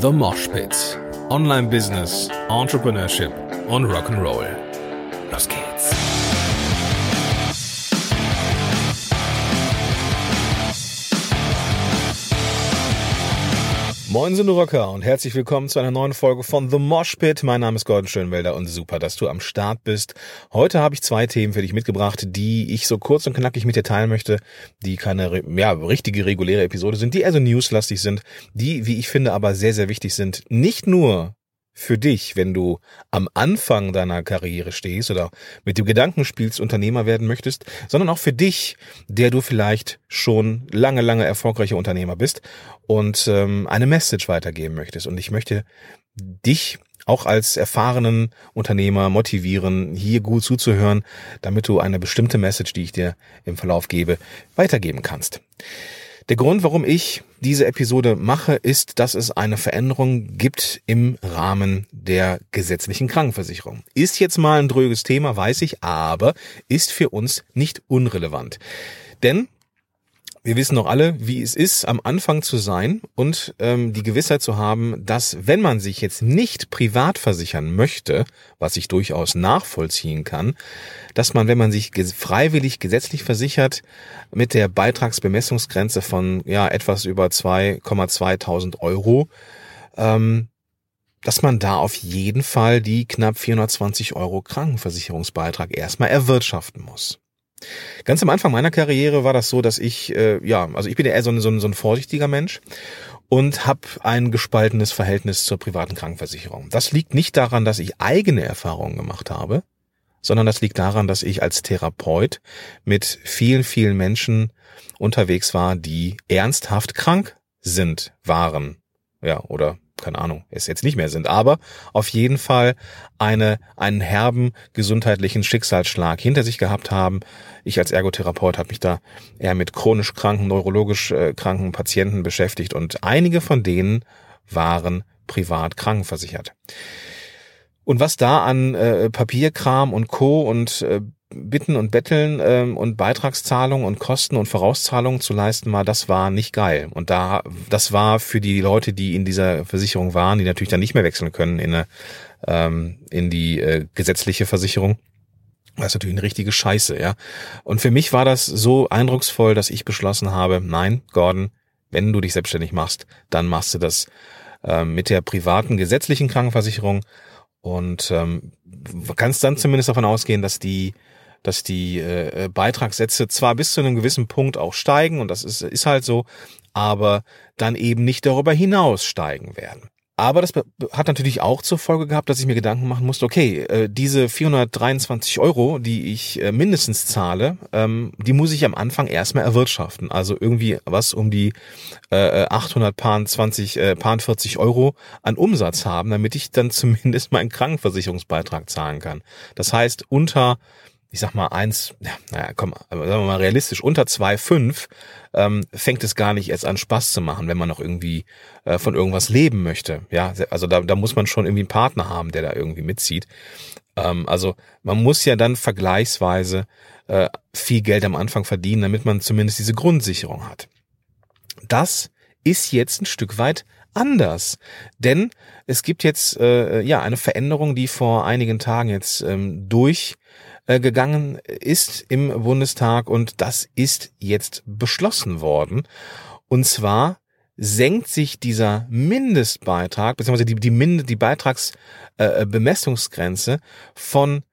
The Mosh Pit. Online Business, Entrepreneurship und Rock'n'Roll. Los geht's. Moin sind Rocker und herzlich willkommen zu einer neuen Folge von The Mosh Pit. Mein Name ist Gordon Schönwelder und super, dass du am Start bist. Heute habe ich zwei Themen für dich mitgebracht, die ich so kurz und knackig mit dir teilen möchte, die keine ja, richtige reguläre Episode sind, die eher so newslastig sind, die, wie ich finde, aber sehr, sehr wichtig sind. Nicht nur für dich, wenn du am Anfang deiner Karriere stehst oder mit dem Gedanken spielst, Unternehmer werden möchtest, sondern auch für dich, der du vielleicht schon lange, lange erfolgreicher Unternehmer bist und ähm, eine Message weitergeben möchtest. Und ich möchte dich auch als erfahrenen Unternehmer motivieren, hier gut zuzuhören, damit du eine bestimmte Message, die ich dir im Verlauf gebe, weitergeben kannst. Der Grund, warum ich diese Episode mache, ist, dass es eine Veränderung gibt im Rahmen der gesetzlichen Krankenversicherung. Ist jetzt mal ein dröges Thema, weiß ich, aber ist für uns nicht unrelevant. Denn wir wissen doch alle, wie es ist, am Anfang zu sein und ähm, die Gewissheit zu haben, dass wenn man sich jetzt nicht privat versichern möchte, was ich durchaus nachvollziehen kann, dass man, wenn man sich freiwillig gesetzlich versichert, mit der Beitragsbemessungsgrenze von ja etwas über 2,2000 Euro, ähm, dass man da auf jeden Fall die knapp 420 Euro Krankenversicherungsbeitrag erstmal erwirtschaften muss. Ganz am Anfang meiner Karriere war das so, dass ich, äh, ja, also ich bin ja eher so ein, so ein, so ein vorsichtiger Mensch und habe ein gespaltenes Verhältnis zur privaten Krankenversicherung. Das liegt nicht daran, dass ich eigene Erfahrungen gemacht habe, sondern das liegt daran, dass ich als Therapeut mit vielen, vielen Menschen unterwegs war, die ernsthaft krank sind, waren, ja, oder keine Ahnung, es jetzt nicht mehr sind, aber auf jeden Fall eine, einen herben gesundheitlichen Schicksalsschlag hinter sich gehabt haben. Ich als Ergotherapeut habe mich da eher mit chronisch kranken, neurologisch äh, kranken Patienten beschäftigt und einige von denen waren privat krankenversichert. Und was da an äh, Papierkram und Co. und äh, Bitten und Betteln ähm, und Beitragszahlungen und Kosten und Vorauszahlungen zu leisten war, das war nicht geil. Und da, das war für die Leute, die in dieser Versicherung waren, die natürlich dann nicht mehr wechseln können in eine, ähm, in die äh, gesetzliche Versicherung. Das ist natürlich eine richtige Scheiße, ja. Und für mich war das so eindrucksvoll, dass ich beschlossen habe, nein, Gordon, wenn du dich selbstständig machst, dann machst du das äh, mit der privaten gesetzlichen Krankenversicherung und ähm, kannst dann zumindest davon ausgehen, dass die dass die äh, Beitragssätze zwar bis zu einem gewissen Punkt auch steigen, und das ist, ist halt so, aber dann eben nicht darüber hinaus steigen werden. Aber das hat natürlich auch zur Folge gehabt, dass ich mir Gedanken machen musste, okay, äh, diese 423 Euro, die ich äh, mindestens zahle, ähm, die muss ich am Anfang erstmal erwirtschaften. Also irgendwie was um die 820, äh, 40 Euro an Umsatz haben, damit ich dann zumindest meinen Krankenversicherungsbeitrag zahlen kann. Das heißt, unter ich sag mal eins, ja, naja, komm, sagen wir mal realistisch, unter 2,5 ähm, fängt es gar nicht erst an Spaß zu machen, wenn man noch irgendwie äh, von irgendwas leben möchte. Ja, also da, da muss man schon irgendwie einen Partner haben, der da irgendwie mitzieht. Ähm, also man muss ja dann vergleichsweise äh, viel Geld am Anfang verdienen, damit man zumindest diese Grundsicherung hat. Das ist jetzt ein Stück weit anders, denn es gibt jetzt äh, ja eine Veränderung, die vor einigen Tagen jetzt ähm, durch gegangen ist im Bundestag und das ist jetzt beschlossen worden. Und zwar senkt sich dieser Mindestbeitrag, beziehungsweise die, die, Mind die Beitragsbemessungsgrenze äh, von,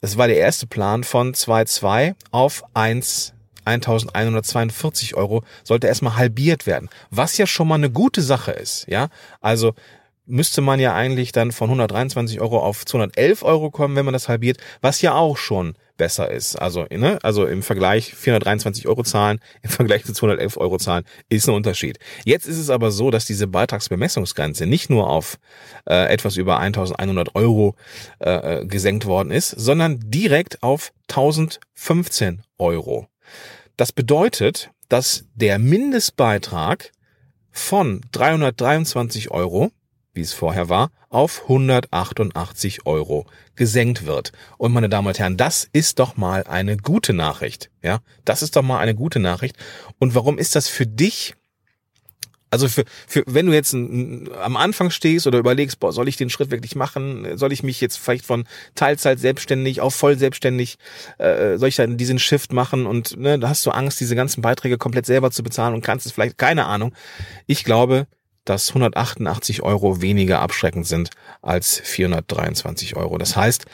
das war der erste Plan, von 2,2 auf 1 1142 Euro sollte erstmal halbiert werden, was ja schon mal eine gute Sache ist, ja. Also müsste man ja eigentlich dann von 123 Euro auf 211 Euro kommen, wenn man das halbiert, was ja auch schon besser ist. Also, ne, also im Vergleich 423 Euro zahlen, im Vergleich zu 211 Euro zahlen, ist ein Unterschied. Jetzt ist es aber so, dass diese Beitragsbemessungsgrenze nicht nur auf äh, etwas über 1100 Euro äh, gesenkt worden ist, sondern direkt auf 1015 Euro. Das bedeutet, dass der Mindestbeitrag von 323 Euro wie es vorher war, auf 188 Euro gesenkt wird. Und meine Damen und Herren, das ist doch mal eine gute Nachricht. Ja, das ist doch mal eine gute Nachricht. Und warum ist das für dich Also für, für wenn du jetzt am Anfang stehst oder überlegst, boah, soll ich den Schritt wirklich machen? Soll ich mich jetzt vielleicht von Teilzeit selbstständig auf voll selbstständig, äh, soll ich dann diesen Shift machen und ne, da hast du Angst, diese ganzen Beiträge komplett selber zu bezahlen und kannst es vielleicht, keine Ahnung. Ich glaube, dass 188 Euro weniger abschreckend sind als 423 Euro. Das heißt,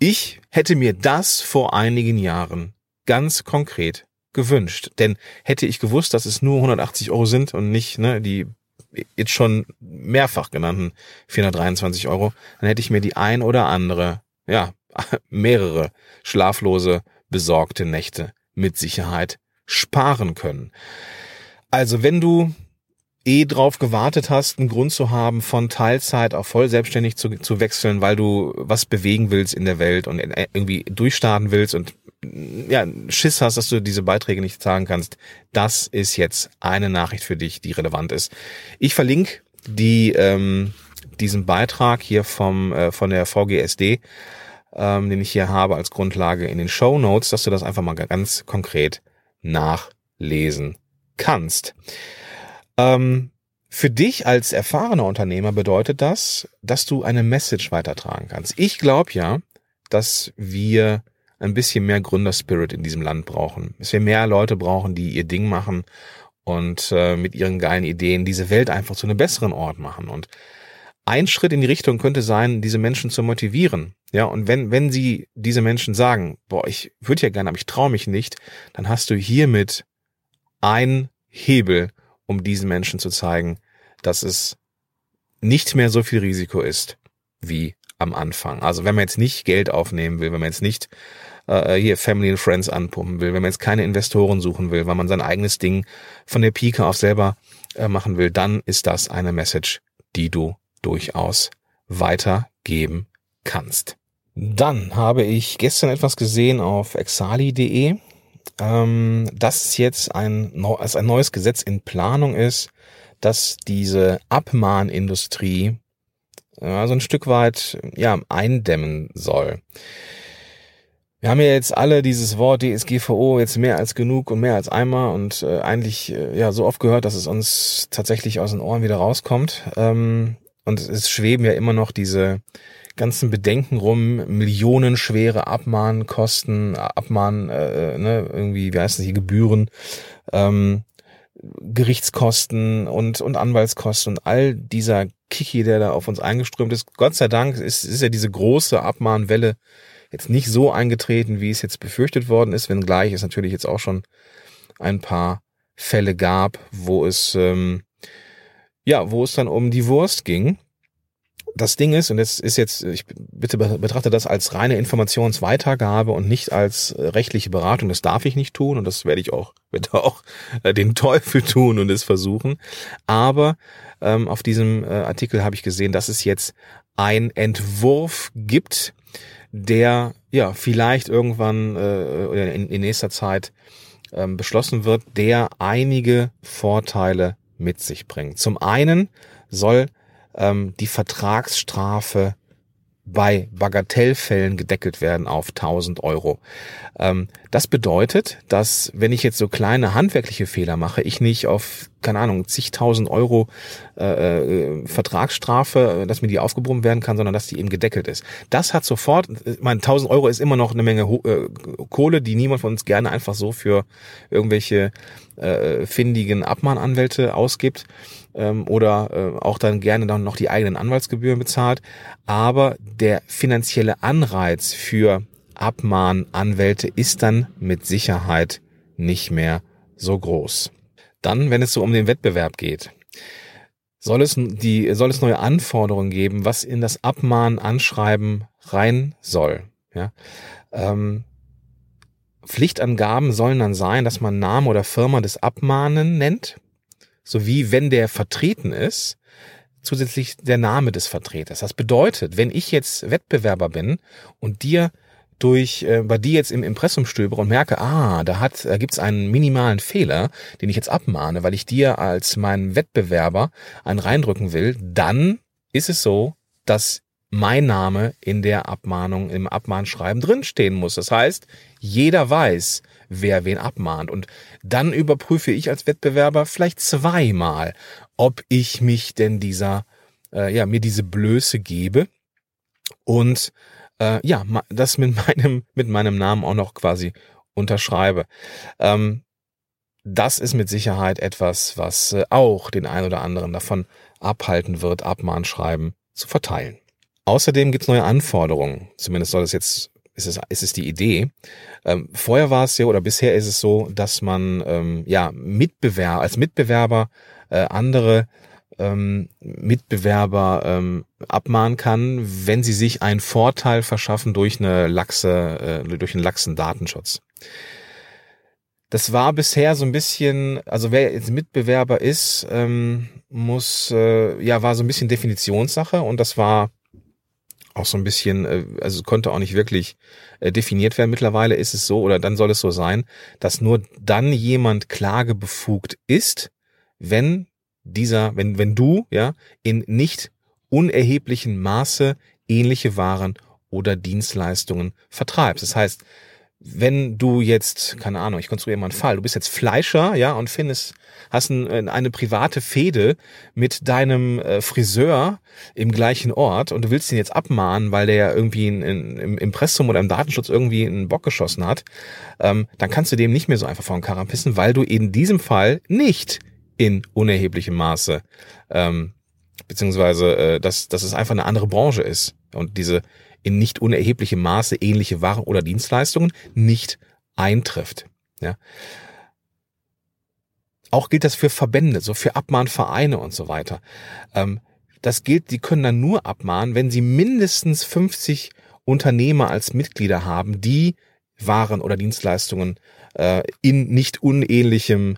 ich hätte mir das vor einigen Jahren ganz konkret gewünscht. Denn hätte ich gewusst, dass es nur 180 Euro sind und nicht ne, die jetzt schon mehrfach genannten 423 Euro, dann hätte ich mir die ein oder andere, ja, mehrere schlaflose, besorgte Nächte mit Sicherheit sparen können. Also wenn du eh drauf gewartet hast, einen Grund zu haben, von Teilzeit auf voll selbstständig zu, zu wechseln, weil du was bewegen willst in der Welt und irgendwie durchstarten willst und ja, Schiss hast, dass du diese Beiträge nicht zahlen kannst, das ist jetzt eine Nachricht für dich, die relevant ist. Ich verlinke die ähm, diesen Beitrag hier vom äh, von der VGSD, ähm, den ich hier habe als Grundlage in den Show Notes, dass du das einfach mal ganz konkret nachlesen kannst. Ähm, für dich als erfahrener Unternehmer bedeutet das, dass du eine Message weitertragen kannst. Ich glaube ja, dass wir ein bisschen mehr Gründerspirit in diesem Land brauchen. Dass wir mehr Leute brauchen, die ihr Ding machen und äh, mit ihren geilen Ideen diese Welt einfach zu einem besseren Ort machen. Und ein Schritt in die Richtung könnte sein, diese Menschen zu motivieren. Ja, und wenn, wenn sie diese Menschen sagen, boah, ich würde ja gerne, aber ich traue mich nicht, dann hast du hiermit ein Hebel, um diesen Menschen zu zeigen, dass es nicht mehr so viel Risiko ist wie am Anfang. Also wenn man jetzt nicht Geld aufnehmen will, wenn man jetzt nicht äh, hier Family and Friends anpumpen will, wenn man jetzt keine Investoren suchen will, weil man sein eigenes Ding von der Pike auf selber äh, machen will, dann ist das eine Message, die du durchaus weitergeben kannst. Dann habe ich gestern etwas gesehen auf exali.de, ähm, dass jetzt ein, als ein neues Gesetz in Planung ist, dass diese Abmahnindustrie ja, so ein Stück weit ja eindämmen soll. Wir haben ja jetzt alle dieses Wort DSGVO jetzt mehr als genug und mehr als einmal und äh, eigentlich äh, ja so oft gehört, dass es uns tatsächlich aus den Ohren wieder rauskommt. Ähm, und es schweben ja immer noch diese ganzen Bedenken rum, millionenschwere Abmahnkosten, Abmahn, äh, ne, irgendwie, wie heißt das hier, Gebühren, ähm, Gerichtskosten und, und Anwaltskosten und all dieser Kiki, der da auf uns eingeströmt ist. Gott sei Dank ist, ist ja diese große Abmahnwelle jetzt nicht so eingetreten, wie es jetzt befürchtet worden ist, wenngleich es natürlich jetzt auch schon ein paar Fälle gab, wo es ähm, ja, wo es dann um die Wurst ging. Das Ding ist, und das ist jetzt, ich bitte betrachte das als reine Informationsweitergabe und nicht als äh, rechtliche Beratung. Das darf ich nicht tun und das werde ich auch, werde auch äh, den Teufel tun und es versuchen. Aber ähm, auf diesem äh, Artikel habe ich gesehen, dass es jetzt ein Entwurf gibt, der ja vielleicht irgendwann äh, in, in nächster Zeit ähm, beschlossen wird, der einige Vorteile mit sich bringt. Zum einen soll ähm, die Vertragsstrafe bei Bagatellfällen gedeckelt werden auf 1000 Euro. Ähm, das bedeutet, dass wenn ich jetzt so kleine handwerkliche Fehler mache, ich nicht auf, keine Ahnung, zigtausend Euro äh, äh, Vertragsstrafe, dass mir die aufgebrummt werden kann, sondern dass die eben gedeckelt ist. Das hat sofort, meine, 1000 Euro ist immer noch eine Menge äh, Kohle, die niemand von uns gerne einfach so für irgendwelche äh, findigen Abmahnanwälte ausgibt ähm, oder äh, auch dann gerne dann noch die eigenen Anwaltsgebühren bezahlt. Aber der finanzielle Anreiz für Abmahnanwälte ist dann mit Sicherheit nicht mehr so groß. Dann, wenn es so um den Wettbewerb geht, soll es die soll es neue Anforderungen geben, was in das Abmahnanschreiben rein soll. Ja, ähm, Pflichtangaben sollen dann sein, dass man Name oder Firma des Abmahnen nennt sowie wenn der vertreten ist, zusätzlich der Name des Vertreters. Das bedeutet, wenn ich jetzt Wettbewerber bin und dir durch äh, bei dir jetzt im Impressum stöbere und merke, ah, da hat da gibt's einen minimalen Fehler, den ich jetzt abmahne, weil ich dir als meinen Wettbewerber einen reindrücken will, dann ist es so, dass mein Name in der Abmahnung im Abmahnschreiben drinstehen muss. Das heißt, jeder weiß, wer wen abmahnt. Und dann überprüfe ich als Wettbewerber vielleicht zweimal, ob ich mich denn dieser, äh, ja, mir diese Blöße gebe und äh, ja, das mit meinem, mit meinem Namen auch noch quasi unterschreibe. Ähm, das ist mit Sicherheit etwas, was äh, auch den einen oder anderen davon abhalten wird, Abmahnschreiben zu verteilen. Außerdem gibt es neue Anforderungen. Zumindest soll es jetzt, ist es, ist es die Idee. Ähm, vorher war es ja oder bisher ist es so, dass man ähm, ja Mitbewerber als Mitbewerber äh, andere ähm, Mitbewerber ähm, abmahnen kann, wenn sie sich einen Vorteil verschaffen durch eine laxe, äh, durch einen laxen Datenschutz. Das war bisher so ein bisschen, also wer jetzt Mitbewerber ist, ähm, muss, äh, ja, war so ein bisschen Definitionssache und das war auch so ein bisschen, äh, also konnte auch nicht wirklich äh, definiert werden. Mittlerweile ist es so, oder dann soll es so sein, dass nur dann jemand klagebefugt ist, wenn dieser, wenn, wenn du, ja, in nicht unerheblichem Maße ähnliche Waren oder Dienstleistungen vertreibst. Das heißt, wenn du jetzt, keine Ahnung, ich konstruiere mal einen Fall, du bist jetzt Fleischer, ja, und findest, hast ein, eine private Fehde mit deinem äh, Friseur im gleichen Ort und du willst ihn jetzt abmahnen, weil der ja irgendwie in, in, im Impressum oder im Datenschutz irgendwie einen Bock geschossen hat, ähm, dann kannst du dem nicht mehr so einfach vor den Karren pissen, weil du in diesem Fall nicht in unerheblichem Maße, ähm, beziehungsweise äh, dass, dass es einfach eine andere Branche ist und diese in nicht unerheblichem Maße ähnliche Waren oder Dienstleistungen nicht eintrifft. Ja. Auch gilt das für Verbände, so für Abmahnvereine und so weiter. Ähm, das gilt, die können dann nur abmahnen, wenn sie mindestens 50 Unternehmer als Mitglieder haben, die Waren oder Dienstleistungen äh, in nicht unähnlichem,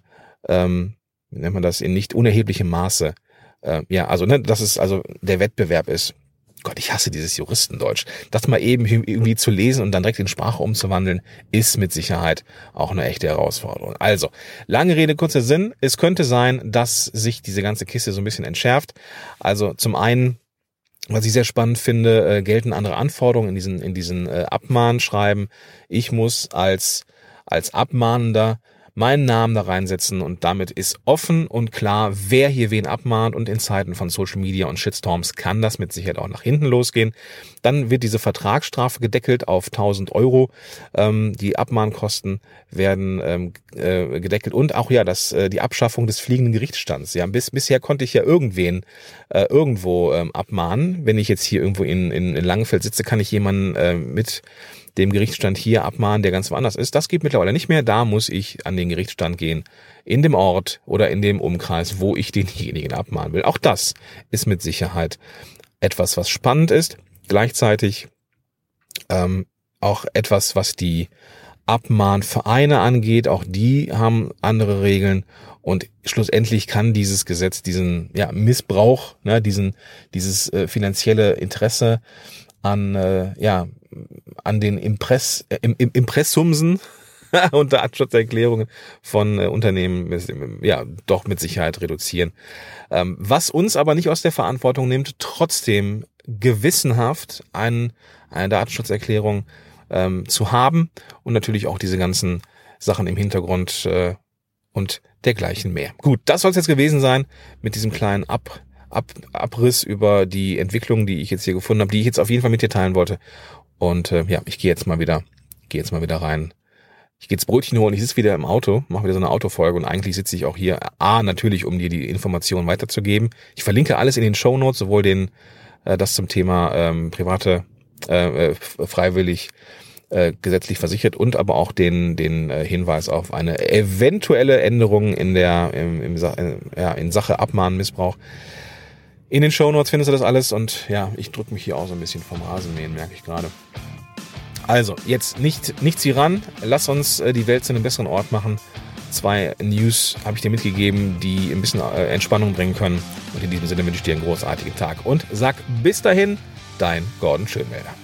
ähm, nennt man das, in nicht unerheblichem Maße. Äh, ja, also ne, dass es also der Wettbewerb ist. Gott, ich hasse dieses Juristendeutsch. Das mal eben irgendwie zu lesen und dann direkt in Sprache umzuwandeln, ist mit Sicherheit auch eine echte Herausforderung. Also, lange Rede, kurzer Sinn. Es könnte sein, dass sich diese ganze Kiste so ein bisschen entschärft. Also zum einen was ich sehr spannend finde, äh, gelten andere Anforderungen in diesen, in diesen äh, Abmahnschreiben. Ich muss als, als Abmahnender meinen Namen da reinsetzen und damit ist offen und klar, wer hier wen abmahnt und in Zeiten von Social Media und Shitstorms kann das mit Sicherheit auch nach hinten losgehen. Dann wird diese Vertragsstrafe gedeckelt auf 1000 Euro. Ähm, die Abmahnkosten werden ähm, äh, gedeckelt und auch ja, das, äh, die Abschaffung des fliegenden Gerichtsstands. Ja, bis, bisher konnte ich ja irgendwen äh, irgendwo ähm, abmahnen. Wenn ich jetzt hier irgendwo in, in, in Langenfeld sitze, kann ich jemanden äh, mit dem Gerichtsstand hier abmahnen, der ganz woanders ist. Das geht mittlerweile nicht mehr. Da muss ich an den Gerichtsstand gehen, in dem Ort oder in dem Umkreis, wo ich denjenigen abmahnen will. Auch das ist mit Sicherheit etwas, was spannend ist. Gleichzeitig ähm, auch etwas, was die Abmahnvereine angeht. Auch die haben andere Regeln. Und schlussendlich kann dieses Gesetz diesen ja, Missbrauch, ne, diesen, dieses äh, finanzielle Interesse an äh, ja an den Impress, äh, im, im Impressumsen und Datenschutzerklärungen von äh, Unternehmen ja doch mit Sicherheit reduzieren. Ähm, was uns aber nicht aus der Verantwortung nimmt, trotzdem gewissenhaft ein, eine Datenschutzerklärung ähm, zu haben und natürlich auch diese ganzen Sachen im Hintergrund äh, und dergleichen mehr. Gut, das soll es jetzt gewesen sein mit diesem kleinen Ab Ab Abriss über die Entwicklung, die ich jetzt hier gefunden habe, die ich jetzt auf jeden Fall mit dir teilen wollte. Und äh, ja, ich gehe jetzt mal wieder, gehe jetzt mal wieder rein. Ich gehe jetzt Brötchen holen, ich sitze wieder im Auto, mache wieder so eine Autofolge und eigentlich sitze ich auch hier, A, natürlich, um dir die Informationen weiterzugeben. Ich verlinke alles in den Show Notes, sowohl den, äh, das zum Thema ähm, private, äh, äh freiwillig äh, gesetzlich versichert und aber auch den, den äh, Hinweis auf eine eventuelle Änderung in der im, im, äh, ja, in Sache Abmahnmissbrauch. In den Shownotes findest du das alles und ja, ich drücke mich hier auch so ein bisschen vom Rasenmähen, merke ich gerade. Also, jetzt nicht, nichts hier ran. Lass uns äh, die Welt zu einem besseren Ort machen. Zwei News habe ich dir mitgegeben, die ein bisschen äh, Entspannung bringen können. Und in diesem Sinne wünsche ich dir einen großartigen Tag. Und sag bis dahin, dein Gordon Schönwälder.